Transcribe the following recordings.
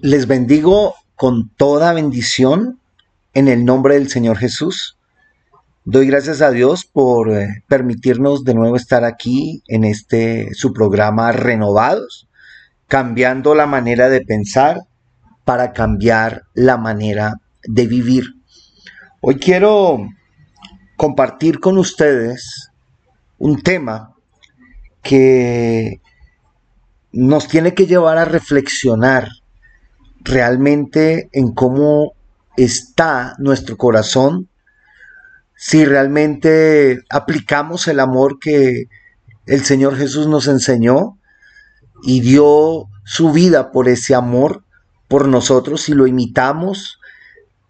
Les bendigo con toda bendición en el nombre del Señor Jesús. Doy gracias a Dios por eh, permitirnos de nuevo estar aquí en este su programa Renovados, cambiando la manera de pensar para cambiar la manera de vivir. Hoy quiero compartir con ustedes un tema que nos tiene que llevar a reflexionar realmente en cómo está nuestro corazón, si realmente aplicamos el amor que el Señor Jesús nos enseñó y dio su vida por ese amor por nosotros, si lo imitamos,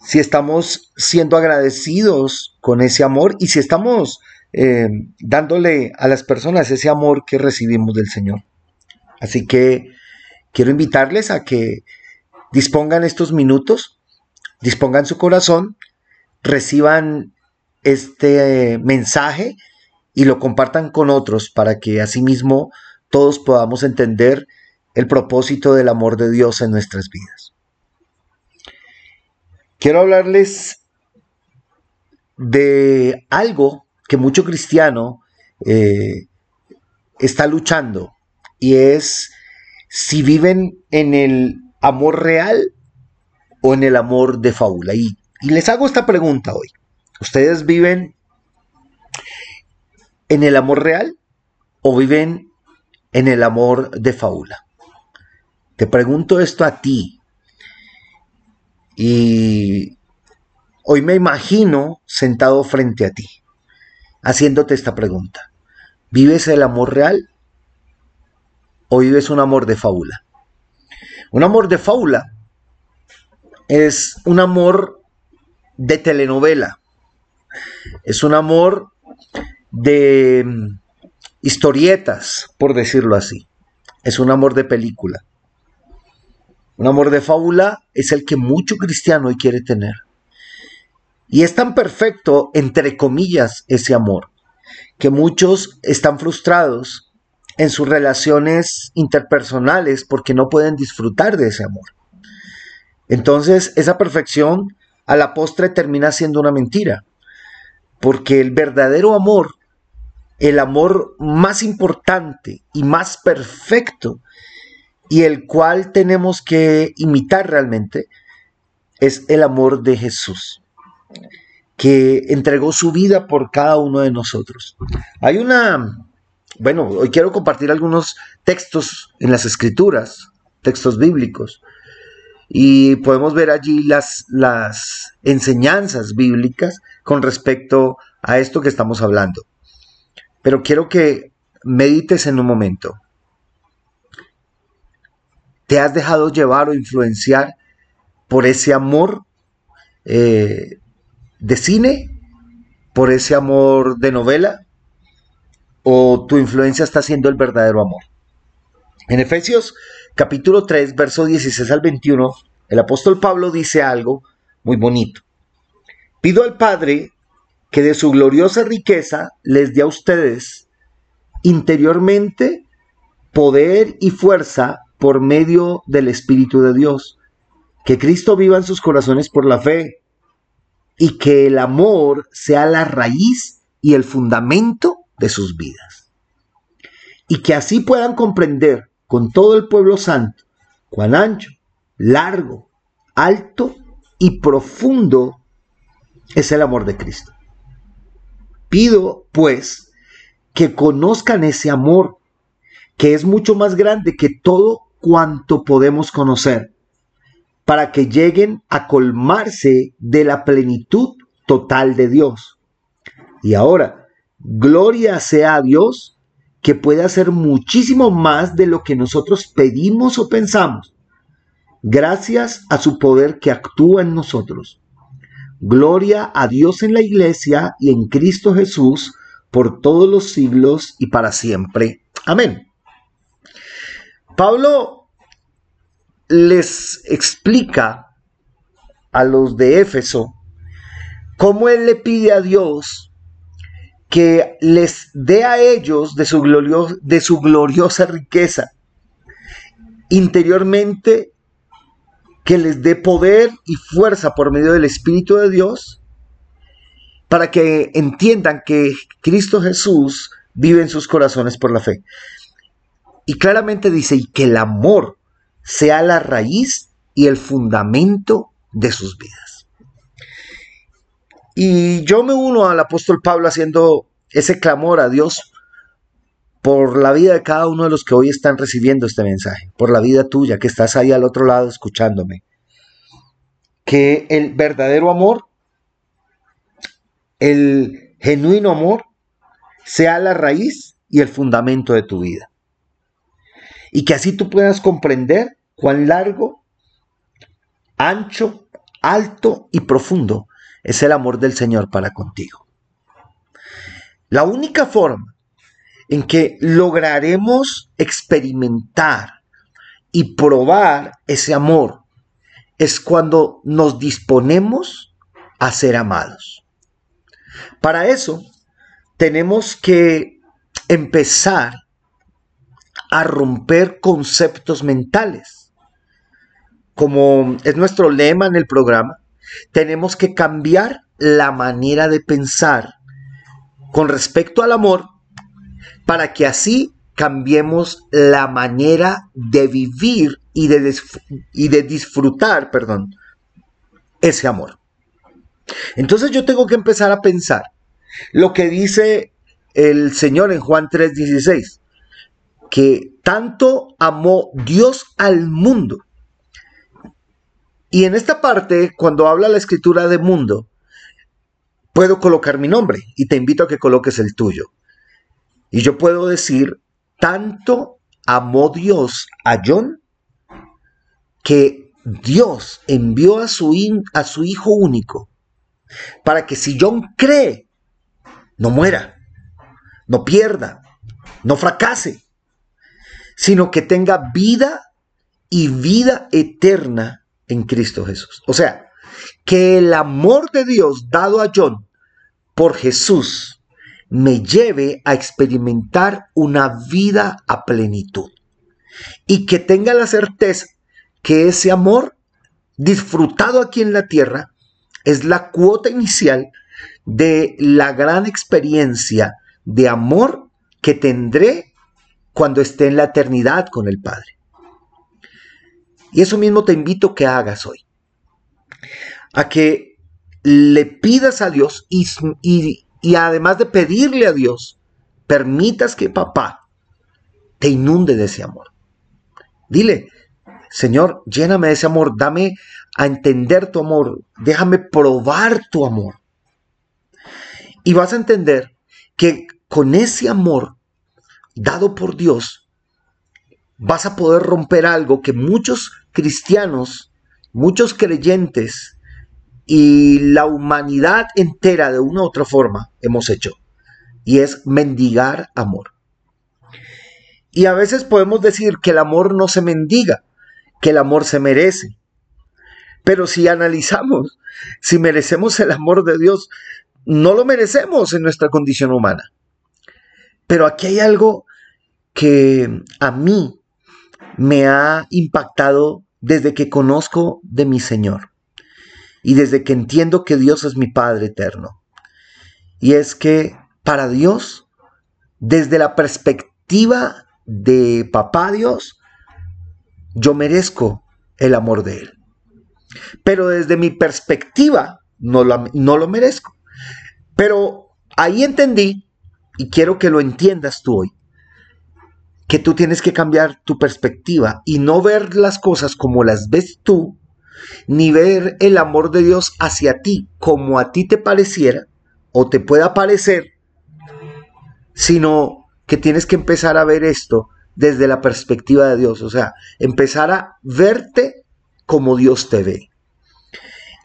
si estamos siendo agradecidos con ese amor y si estamos eh, dándole a las personas ese amor que recibimos del Señor. Así que quiero invitarles a que dispongan estos minutos, dispongan su corazón, reciban este mensaje y lo compartan con otros para que asimismo todos podamos entender el propósito del amor de Dios en nuestras vidas. Quiero hablarles de algo que mucho cristiano eh, está luchando y es si viven en el amor real o en el amor de fábula. Y, les hago esta pregunta hoy. ¿Ustedes viven en el amor real o viven en el amor de fábula? Te pregunto esto a ti. Y hoy me imagino sentado frente a ti, haciéndote esta pregunta. ¿Vives el amor real o vives un amor de fábula? Un amor de fábula es un amor de telenovela, es un amor de mm, historietas, por decirlo así, es un amor de película. Un amor de fábula es el que mucho cristiano hoy quiere tener. Y es tan perfecto, entre comillas, ese amor, que muchos están frustrados en sus relaciones interpersonales porque no pueden disfrutar de ese amor. Entonces, esa perfección a la postre termina siendo una mentira, porque el verdadero amor, el amor más importante y más perfecto, y el cual tenemos que imitar realmente, es el amor de Jesús, que entregó su vida por cada uno de nosotros. Hay una bueno, hoy quiero compartir algunos textos en las escrituras, textos bíblicos, y podemos ver allí las, enseñanzas bíblicas con respecto a esto que estamos hablando. Pero quiero que medites en un momento. ¿Te has dejado llevar o influenciar por ese amor eh, de cine? ¿Por ese amor de novela? O tu influencia está siendo el verdadero amor. En Efesios capítulo 3, verso 16 al 21, el apóstol Pablo dice algo muy bonito. Pido al Padre que de su gloriosa riqueza les dé a ustedes interiormente poder y fuerza por medio del Espíritu de Dios. Que Cristo viva en sus corazones por la fe y que el amor sea la raíz y el fundamento de sus vidas. Y que así puedan comprender con todo el pueblo santo cuán ancho, largo, alto y profundo es el amor de Cristo. Pido, pues, que conozcan ese amor, que es mucho más grande que todo cuanto podemos conocer, para que lleguen a colmarse de la plenitud total de Dios. Y ahora, Gloria sea a Dios que puede hacer muchísimo más de lo que nosotros pedimos o pensamos, gracias a su poder que actúa en nosotros. Gloria a Dios en la iglesia y en Cristo Jesús por todos los siglos y para siempre. Amén. Pablo les explica a los de Éfeso cómo él le pide a Dios que les dé a ellos de su, de su gloriosa riqueza, interiormente que les dé poder y fuerza por medio del Espíritu de Dios para que entiendan que Cristo Jesús vive en sus corazones por la fe. Y claramente dice, y que el amor sea la raíz y el fundamento de sus vidas. Y yo me uno al apóstol Pablo haciendo ese clamor a Dios por la vida de cada uno de los que hoy están recibiendo este mensaje, por la vida tuya que estás ahí al otro lado escuchándome. Que el verdadero amor, el genuino amor, sea la raíz y el fundamento de tu vida. Y que así tú puedas comprender cuán largo, ancho, alto y profundo es el amor del Señor para contigo. La única forma en que lograremos experimentar y probar ese amor es cuando nos disponemos a ser amados. Para eso tenemos que empezar a romper conceptos mentales. Como es nuestro lema en el programa, tenemos que cambiar la manera de pensar con respecto al amor para que así cambiemos la manera de vivir y de, y de disfrutar, perdón, ese amor. Entonces yo tengo que empezar a pensar lo que dice el Señor en Juan 3:16, que tanto amó Dios al mundo. Y en esta parte, cuando habla la escritura de mundo, puedo colocar mi nombre y te invito a que coloques el tuyo. Y yo puedo decir, tanto amó Dios a John que Dios envió a su, a su hijo único para que si John cree, no muera, no pierda, no fracase, sino que tenga vida y vida eterna en Cristo Jesús. O sea, que el amor de Dios dado a John por Jesús me lleve a experimentar una vida a plenitud. Y que tenga la certeza que ese amor disfrutado aquí en la tierra es la cuota inicial de la gran experiencia de amor que tendré cuando esté en la eternidad con el Padre. Y eso mismo te invito que hagas hoy. A que le pidas a Dios y, y, además de pedirle a Dios, permitas que papá te inunde de ese amor. Dile, Señor, lléname de ese amor, dame a entender tu amor, déjame probar tu amor. Y vas a entender que con ese amor dado por Dios, vas a poder romper algo que muchos cristianos, muchos creyentes y la humanidad entera de una u otra forma hemos hecho. Y es mendigar amor. Y a veces podemos decir que el amor no se mendiga, que el amor se merece. Pero si analizamos, si merecemos el amor de Dios, no lo merecemos en nuestra condición humana. Pero aquí hay algo que a mí me ha impactado desde que conozco de mi Señor y desde que entiendo que Dios es mi Padre eterno. Y es que para Dios, desde la perspectiva de papá Dios, yo merezco el amor de Él. Pero desde mi perspectiva, no lo, merezco. Pero ahí entendí, y quiero que lo entiendas tú hoy, que tú tienes que cambiar tu perspectiva y no ver las cosas como las ves tú, ni ver el amor de Dios hacia ti como a ti te pareciera o te pueda parecer, sino que tienes que empezar a ver esto desde la perspectiva de Dios, o sea, empezar a verte como Dios te ve.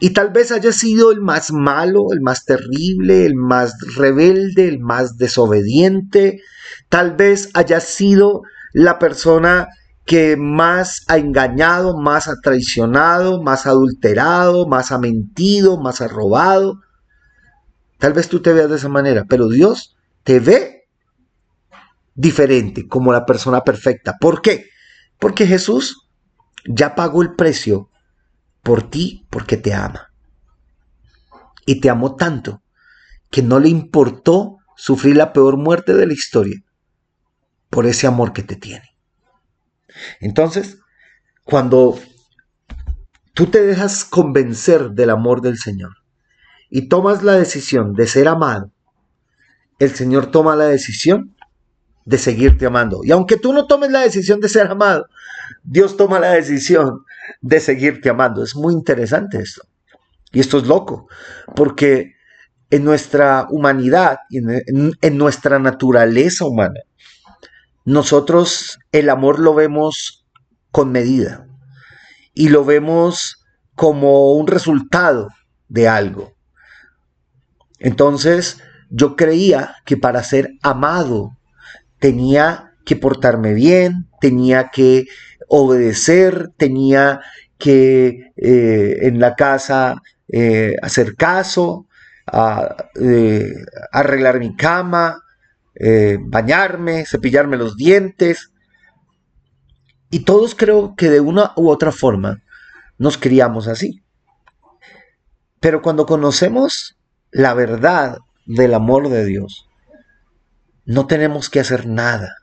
Y tal vez haya sido el más malo, el más terrible, el más rebelde, el más desobediente. Tal vez haya sido la persona que más ha engañado, más ha traicionado, más ha adulterado, más ha mentido, más ha robado. Tal vez tú te veas de esa manera, pero Dios te ve diferente, como la persona perfecta. ¿Por qué? Porque Jesús ya pagó el precio por ti porque te ama. Y te amó tanto que no le importó sufrir la peor muerte de la historia por ese amor que te tiene. Entonces, cuando tú te dejas convencer del amor del Señor y tomas la decisión de ser amado, el Señor toma la decisión de seguirte amando. Y aunque tú no tomes la decisión de ser amado, Dios toma la decisión de seguirte amando. Es muy interesante esto. Y esto es loco, porque en nuestra humanidad, en, en nuestra naturaleza humana, nosotros el amor lo vemos con medida y lo vemos como un resultado de algo. Entonces, yo creía que para ser amado tenía que portarme bien, tenía que obedecer, tenía que eh, en la casa eh, hacer caso, eh, arreglar mi cama, bañarme, cepillarme los dientes. Y todos creo que de una u otra forma nos criamos así. Pero cuando conocemos la verdad del amor de Dios, no tenemos que hacer nada.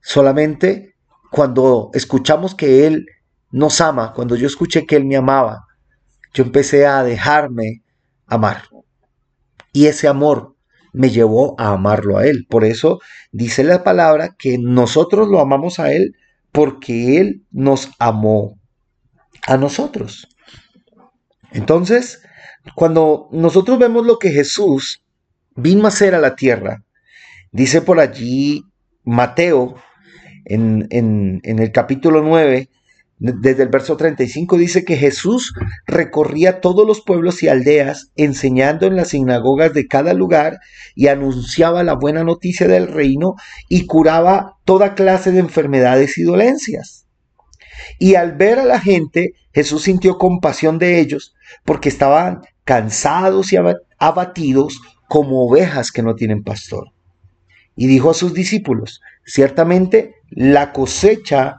Solamente cuando escuchamos que Él nos ama, cuando yo escuché que Él me amaba, yo empecé a dejarme amar. Y ese amor me llevó a amarlo a Él. Por eso dice la palabra que nosotros lo amamos a Él porque Él nos amó a nosotros. Entonces, cuando nosotros vemos lo que Jesús vino a hacer a la tierra, dice por allí Mateo en, el capítulo 9, desde el verso 35 dice que Jesús recorría todos los pueblos y aldeas enseñando en las sinagogas de cada lugar y anunciaba la buena noticia del reino y curaba toda clase de enfermedades y dolencias. Y al ver a la gente, Jesús sintió compasión de ellos porque estaban cansados y abatidos como ovejas que no tienen pastor. Y dijo a sus discípulos, ciertamente la cosecha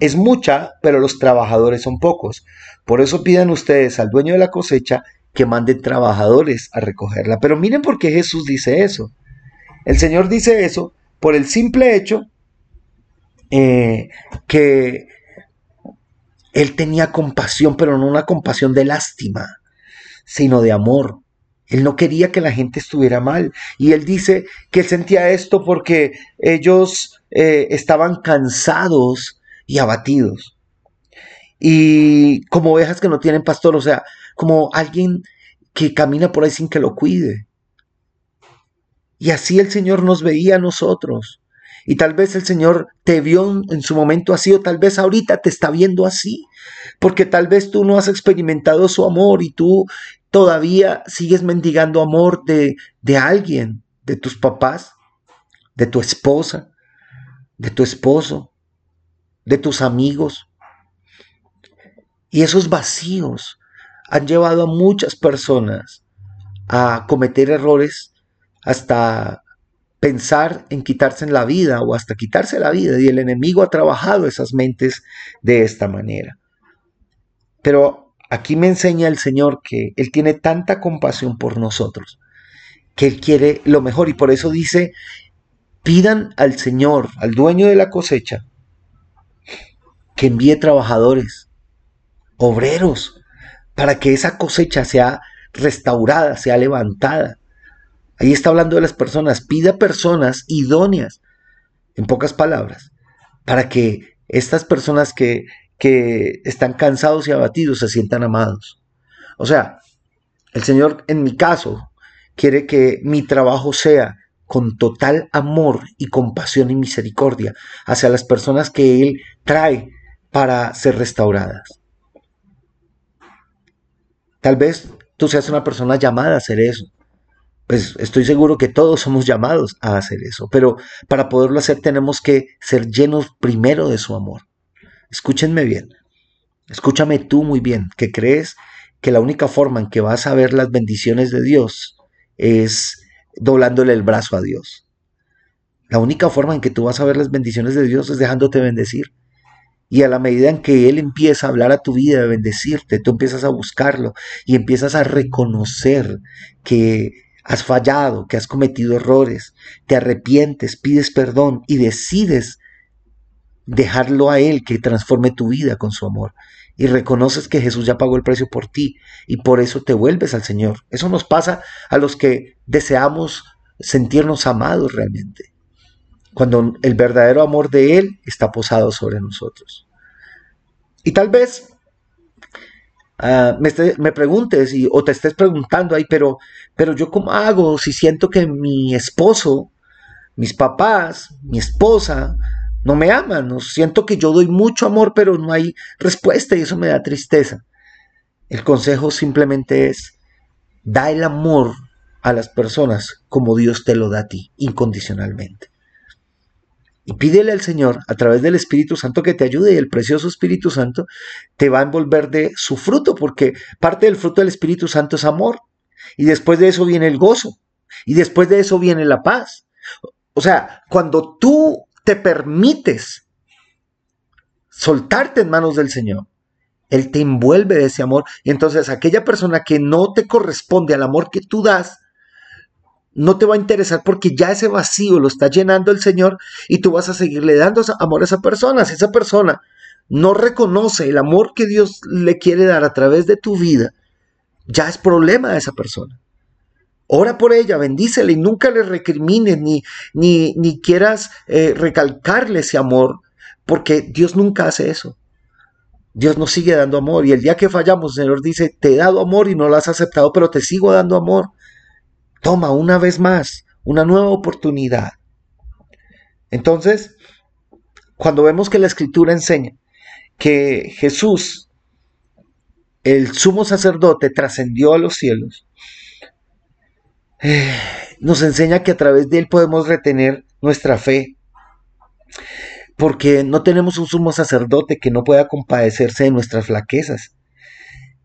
es mucha, pero los trabajadores son pocos. Por eso pidan ustedes al dueño de la cosecha que mande trabajadores a recogerla. Pero miren por qué Jesús dice eso. El Señor dice eso por el simple hecho eh, que Él tenía compasión, pero no una compasión de lástima, sino de amor. Él no quería que la gente estuviera mal. Y él dice que él sentía esto porque ellos eh, estaban cansados y abatidos. Y como ovejas que no tienen pastor, o sea, como alguien que camina por ahí sin que lo cuide. Y así el Señor nos veía a nosotros. Y tal vez el Señor te vio en su momento así o tal vez ahorita te está viendo así. Porque tal vez tú no has experimentado su amor y tú todavía sigues mendigando amor de, de alguien, de tus papás, de tu esposa, de tu esposo, de tus amigos. Y esos vacíos han llevado a muchas personas a cometer errores hasta pensar en quitarse la vida o hasta quitarse la vida. Y el enemigo ha trabajado esas mentes de esta manera. Pero Aquí me enseña el Señor que Él tiene tanta compasión por nosotros, que Él quiere lo mejor y por eso dice, pidan al Señor, al dueño de la cosecha, que envíe trabajadores, obreros, para que esa cosecha sea restaurada, sea levantada. Ahí está hablando de las personas, pida personas idóneas, en pocas palabras, para que estas personas que que están cansados y abatidos se sientan amados. O sea, el Señor en mi caso quiere que mi trabajo sea con total amor y compasión y misericordia hacia las personas que Él trae para ser restauradas. Tal vez tú seas una persona llamada a hacer eso. Pues estoy seguro que todos somos llamados a hacer eso, pero para poderlo hacer tenemos que ser llenos primero de su amor. Escúchenme bien, escúchame tú muy bien, que crees que la única forma en que vas a ver las bendiciones de Dios es doblándole el brazo a Dios. La única forma en que tú vas a ver las bendiciones de Dios es dejándote bendecir. Y a la medida en que Él empieza a hablar a tu vida, a bendecirte, tú empiezas a buscarlo y empiezas a reconocer que has fallado, que has cometido errores, te arrepientes, pides perdón y decides dejarlo a Él que transforme tu vida con su amor. Y reconoces que Jesús ya pagó el precio por ti y por eso te vuelves al Señor. Eso nos pasa a los que deseamos sentirnos amados realmente cuando el verdadero amor de Él está posado sobre nosotros. Y tal vez ah, me, preguntes y, o te estés preguntando ahí, pero, pero yo cómo hago si siento que mi esposo, mis papás, mi esposa, no me aman, ¿no? siento que yo doy mucho amor, pero no hay respuesta y eso me da tristeza. El consejo simplemente es, da el amor a las personas como Dios te lo da a ti, incondicionalmente. Y pídele al Señor a través del Espíritu Santo que te ayude y el precioso Espíritu Santo te va a envolver de su fruto, porque parte del fruto del Espíritu Santo es amor. Y después de eso viene el gozo. Y después de eso viene la paz. O sea, cuando tú te permites soltarte en manos del Señor, Él te envuelve de ese amor. Y entonces aquella persona que no te corresponde al amor que tú das, no te va a interesar porque ya ese vacío lo está llenando el Señor y tú vas a seguirle dando amor a esa persona. Si esa persona no reconoce el amor que Dios le quiere dar a través de tu vida, ya es problema de esa persona. Ora por ella, bendícele y nunca le recrimines ni, ni, ni quieras eh, recalcarle ese amor, porque Dios nunca hace eso. Dios nos sigue dando amor y el día que fallamos, el Señor dice, te he dado amor y no lo has aceptado, pero te sigo dando amor. Toma una vez más una nueva oportunidad. Entonces, cuando vemos que la escritura enseña que Jesús, el sumo sacerdote, trascendió a los cielos, nos enseña que a través de él podemos retener nuestra fe, porque no tenemos un sumo sacerdote que no pueda compadecerse de nuestras flaquezas,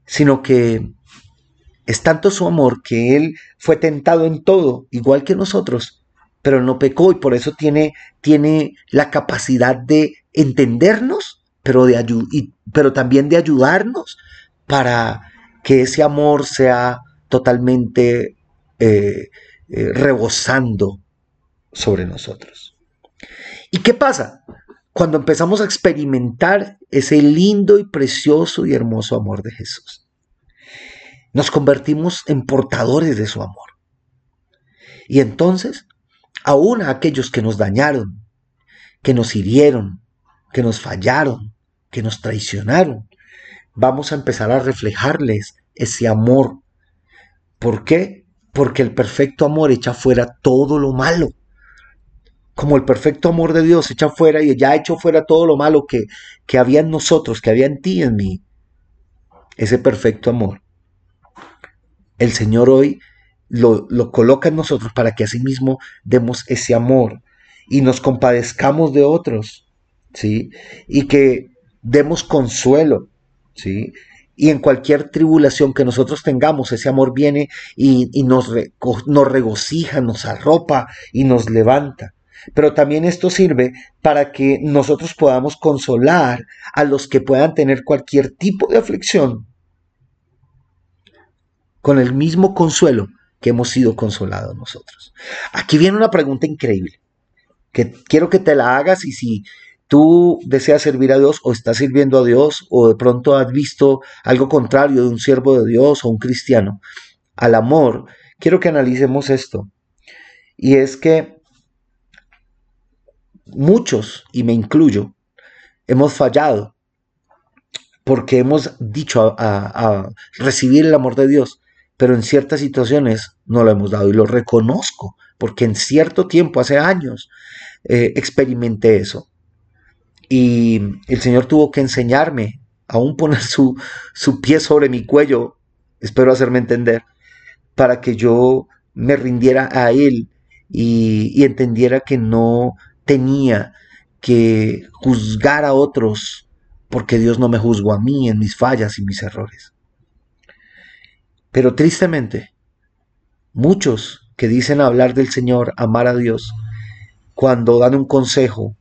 sino que es tanto su amor que Él fue tentado en todo, igual que nosotros, pero no pecó y por eso tiene, tiene la capacidad de entendernos, pero, de pero también de ayudarnos para que ese amor sea totalmente eh, eh, rebosando sobre nosotros. ¿Y qué pasa? Cuando empezamos a experimentar ese lindo y precioso y hermoso amor de Jesús nos convertimos en portadores de su amor. Y entonces, aún a aquellos que nos dañaron, que nos hirieron, que nos fallaron, que nos traicionaron, vamos a empezar a reflejarles ese amor. ¿Por qué? Porque el perfecto amor echa fuera todo lo malo. Como el perfecto amor de Dios echa fuera y ya ha hecho fuera todo lo malo que, que había en nosotros, que había en ti en mí. Ese perfecto amor el Señor hoy lo, coloca en nosotros para que asimismo demos ese amor y nos compadezcamos de otros, ¿sí? Y que demos consuelo, ¿sí? Y en cualquier tribulación que nosotros tengamos, ese amor viene y, nos, nos regocija, nos arropa y nos levanta. Pero también esto sirve para que nosotros podamos consolar a los que puedan tener cualquier tipo de aflicción con el mismo consuelo que hemos sido consolados nosotros. Aquí viene una pregunta increíble, que quiero que te la hagas y si tú deseas servir a Dios o estás sirviendo a Dios o de pronto has visto algo contrario de un siervo de Dios o un cristiano al amor, quiero que analicemos esto. Y es que muchos, y me incluyo, hemos fallado porque hemos dicho a, recibir el amor de Dios, pero en ciertas situaciones no lo hemos dado y lo reconozco, porque en cierto tiempo, hace años, eh, experimenté eso. Y el Señor tuvo que enseñarme, aún poner su, su pie sobre mi cuello, espero hacerme entender, para que yo me rindiera a Él y, y entendiera que no tenía que juzgar a otros porque Dios no me juzgó a mí en mis fallas y mis errores. Pero tristemente, muchos que dicen hablar del Señor, amar a Dios, cuando dan un consejo,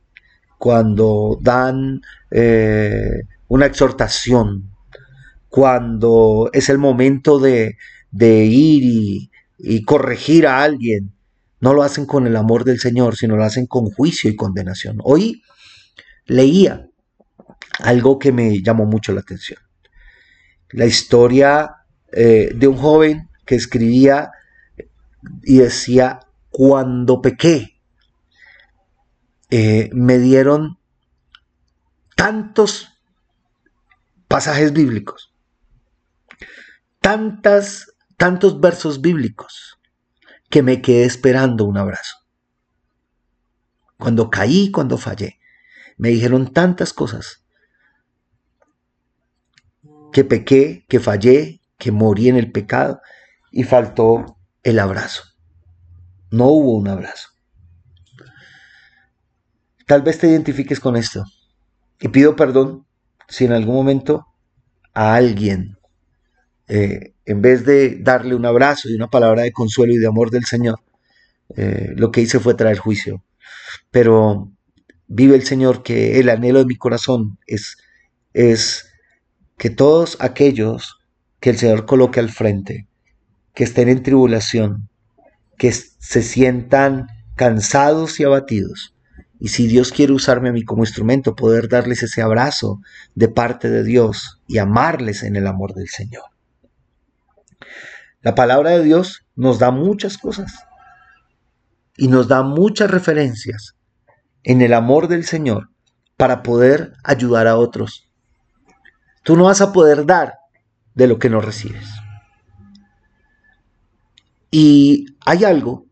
cuando dan eh, una exhortación, cuando es el momento de, ir y corregir a alguien, no lo hacen con el amor del Señor, sino lo hacen con juicio y condenación. Hoy leía algo que me llamó mucho la atención. La historia eh, de un joven que escribía y decía, cuando pequé, eh, me dieron tantos pasajes bíblicos, tantas, tantos versos bíblicos, que me quedé esperando un abrazo. Cuando caí, cuando fallé, me dijeron tantas cosas. Que pequé, que fallé, que morí en el pecado y faltó el abrazo. No hubo un abrazo. Tal vez te identifiques con esto y pido perdón si en algún momento a alguien eh, en vez de darle un abrazo y una palabra de consuelo y de amor del Señor, eh, lo que hice fue traer juicio. Pero vive el Señor que el anhelo de mi corazón es, es que todos aquellos que el Señor coloque al frente, que estén en tribulación, que se sientan cansados y abatidos, y si Dios quiere usarme a mí como instrumento, poder darles ese abrazo de parte de Dios y amarles en el amor del Señor. La palabra de Dios nos da muchas cosas y nos da muchas referencias en el amor del Señor para poder ayudar a otros. Tú no vas a poder dar de lo que no recibes. Y hay algo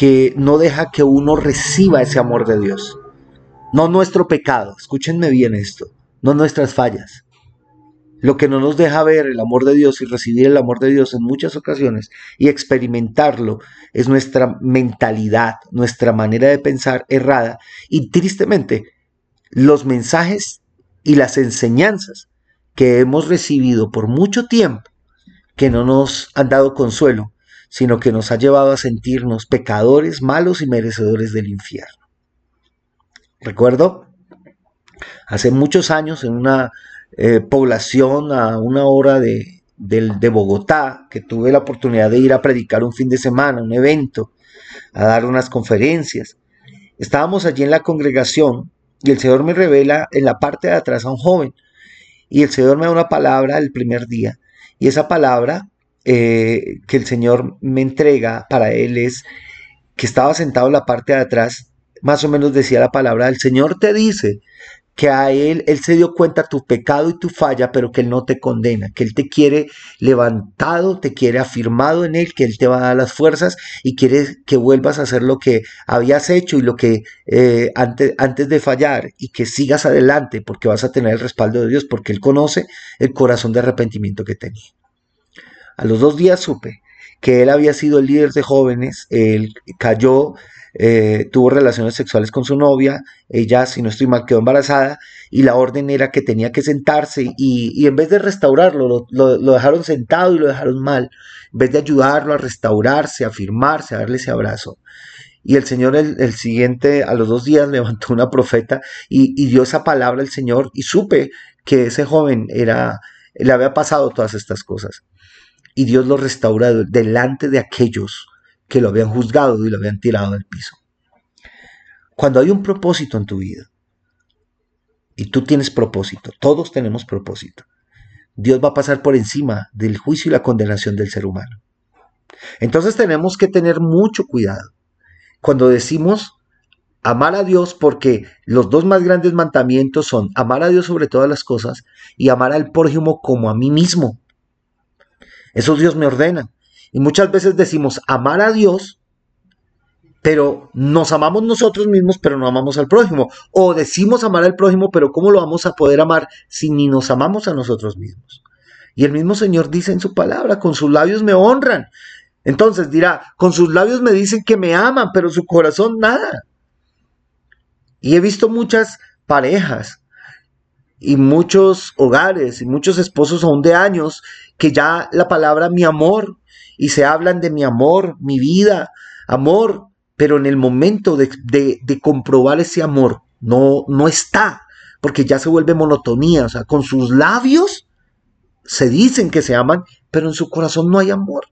que no deja que uno reciba ese amor de Dios. No nuestro pecado, escúchenme bien esto, no nuestras fallas, lo que no nos deja ver el amor de Dios y recibir el amor de Dios en muchas ocasiones y experimentarlo es nuestra mentalidad, nuestra manera de pensar errada y tristemente los mensajes y las enseñanzas que hemos recibido por mucho tiempo que no nos han dado consuelo, sino que nos ha llevado a sentirnos pecadores, malos y merecedores del infierno. Recuerdo hace muchos años en una eh, población a una hora de, de, Bogotá, que tuve la oportunidad de ir a predicar un fin de semana, un evento, a dar unas conferencias. Estábamos allí en la congregación y el Señor me revela en la parte de atrás a un joven. Y el Señor me da una palabra el primer día. Y esa palabra eh, que el Señor me entrega para él es que estaba sentado en la parte de atrás, más o menos decía la palabra, el Señor te dice que a Él, Él se dio cuenta tu pecado y tu falla, pero que Él no te condena, que Él te quiere levantado, te quiere afirmado en Él, que Él te va a dar las fuerzas y quiere que vuelvas a hacer lo que habías hecho y lo que eh, antes, antes de fallar y que sigas adelante porque vas a tener el respaldo de Dios, porque Él conoce el corazón de arrepentimiento que tenía. A los dos días supe que Él había sido el líder de jóvenes, Él cayó eh, tuvo relaciones sexuales con su novia, ella, si no estoy mal, quedó embarazada y la orden era que tenía que sentarse y, en vez de restaurarlo, lo, dejaron sentado y lo dejaron mal, en vez de ayudarlo a restaurarse, a afirmarse, a darle ese abrazo. Y el Señor el, siguiente, a los dos días, levantó una profeta y, y dio esa palabra al Señor y supe que ese joven era, le había pasado todas estas cosas. Y Dios lo restauró delante de aquellos que lo habían juzgado y lo habían tirado al piso. Cuando hay un propósito en tu vida, y tú tienes propósito, todos tenemos propósito, Dios va a pasar por encima del juicio y la condenación del ser humano. Entonces tenemos que tener mucho cuidado cuando decimos amar a Dios porque los dos más grandes mandamientos son amar a Dios sobre todas las cosas y amar al prójimo como a mí mismo. Eso Dios me ordena. Y muchas veces decimos amar a Dios, pero nos amamos nosotros mismos, pero no amamos al prójimo. O decimos amar al prójimo, pero ¿cómo lo vamos a poder amar si ni nos amamos a nosotros mismos? Y el mismo Señor dice en su palabra, con sus labios me honran. Entonces dirá, con sus labios me dicen que me aman, pero su corazón nada. Y he visto muchas parejas y muchos hogares y muchos esposos aún de años que ya la palabra mi amor y se hablan de mi amor, mi vida, amor, pero en el momento de, comprobar ese amor no, no está, porque ya se vuelve monotonía, o sea, con sus labios se dicen que se aman, pero en su corazón no hay amor.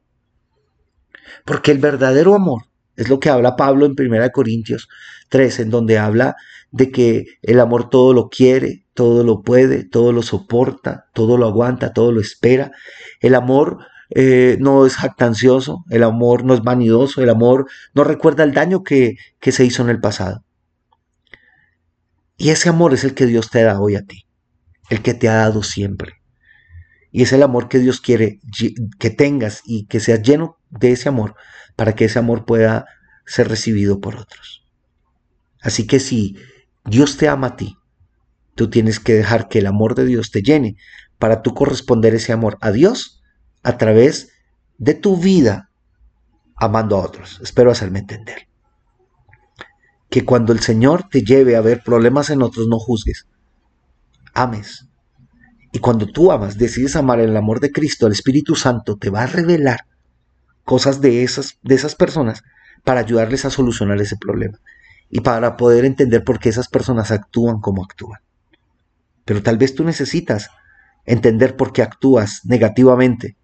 Porque el verdadero amor es lo que habla Pablo en 1 Corintios 3, en donde habla de que el amor todo lo quiere, todo lo puede, todo lo soporta, todo lo aguanta, todo lo espera. El amor eh, no es jactancioso, el amor no es vanidoso, el amor no recuerda el daño que, que se hizo en el pasado. Y ese amor es el que Dios te da hoy a ti, el que te ha dado siempre. Y es el amor que Dios quiere que tengas y que seas lleno de ese amor para que ese amor pueda ser recibido por otros. Así que si Dios te ama a ti, tú tienes que dejar que el amor de Dios te llene para tú corresponder ese amor a Dios a través de tu vida amando a otros. Espero hacerme entender. Que cuando el Señor te lleve a ver problemas en otros, no juzgues. Ames. Y cuando tú amas, decides amar el amor de Cristo, el Espíritu Santo te va a revelar cosas de esas, de esas personas para ayudarles a solucionar ese problema y para poder entender por qué esas personas actúan como actúan. Pero tal vez tú necesitas entender por qué actúas negativamente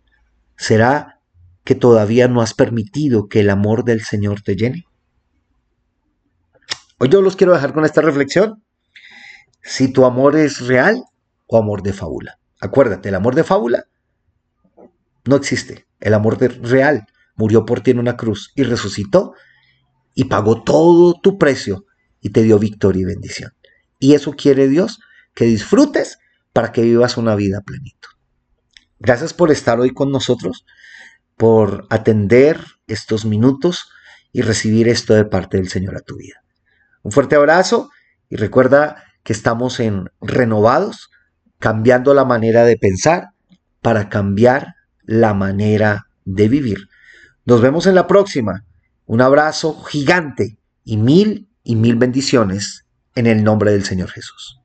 ¿Será que todavía no has permitido que el amor del Señor te llene? Hoy yo los quiero dejar con esta reflexión. Si tu amor es real o amor de fábula. Acuérdate, el amor de fábula no existe. El amor real murió por ti en una cruz y resucitó y pagó todo tu precio y te dio victoria y bendición. Y eso quiere Dios, que disfrutes para que vivas una vida plenitud. Gracias por estar hoy con nosotros, por atender estos minutos y recibir esto de parte del Señor a tu vida. Un fuerte abrazo y recuerda que estamos en renovados, cambiando la manera de pensar para cambiar la manera de vivir. Nos vemos en la próxima. Un abrazo gigante y mil y mil bendiciones en el nombre del Señor Jesús.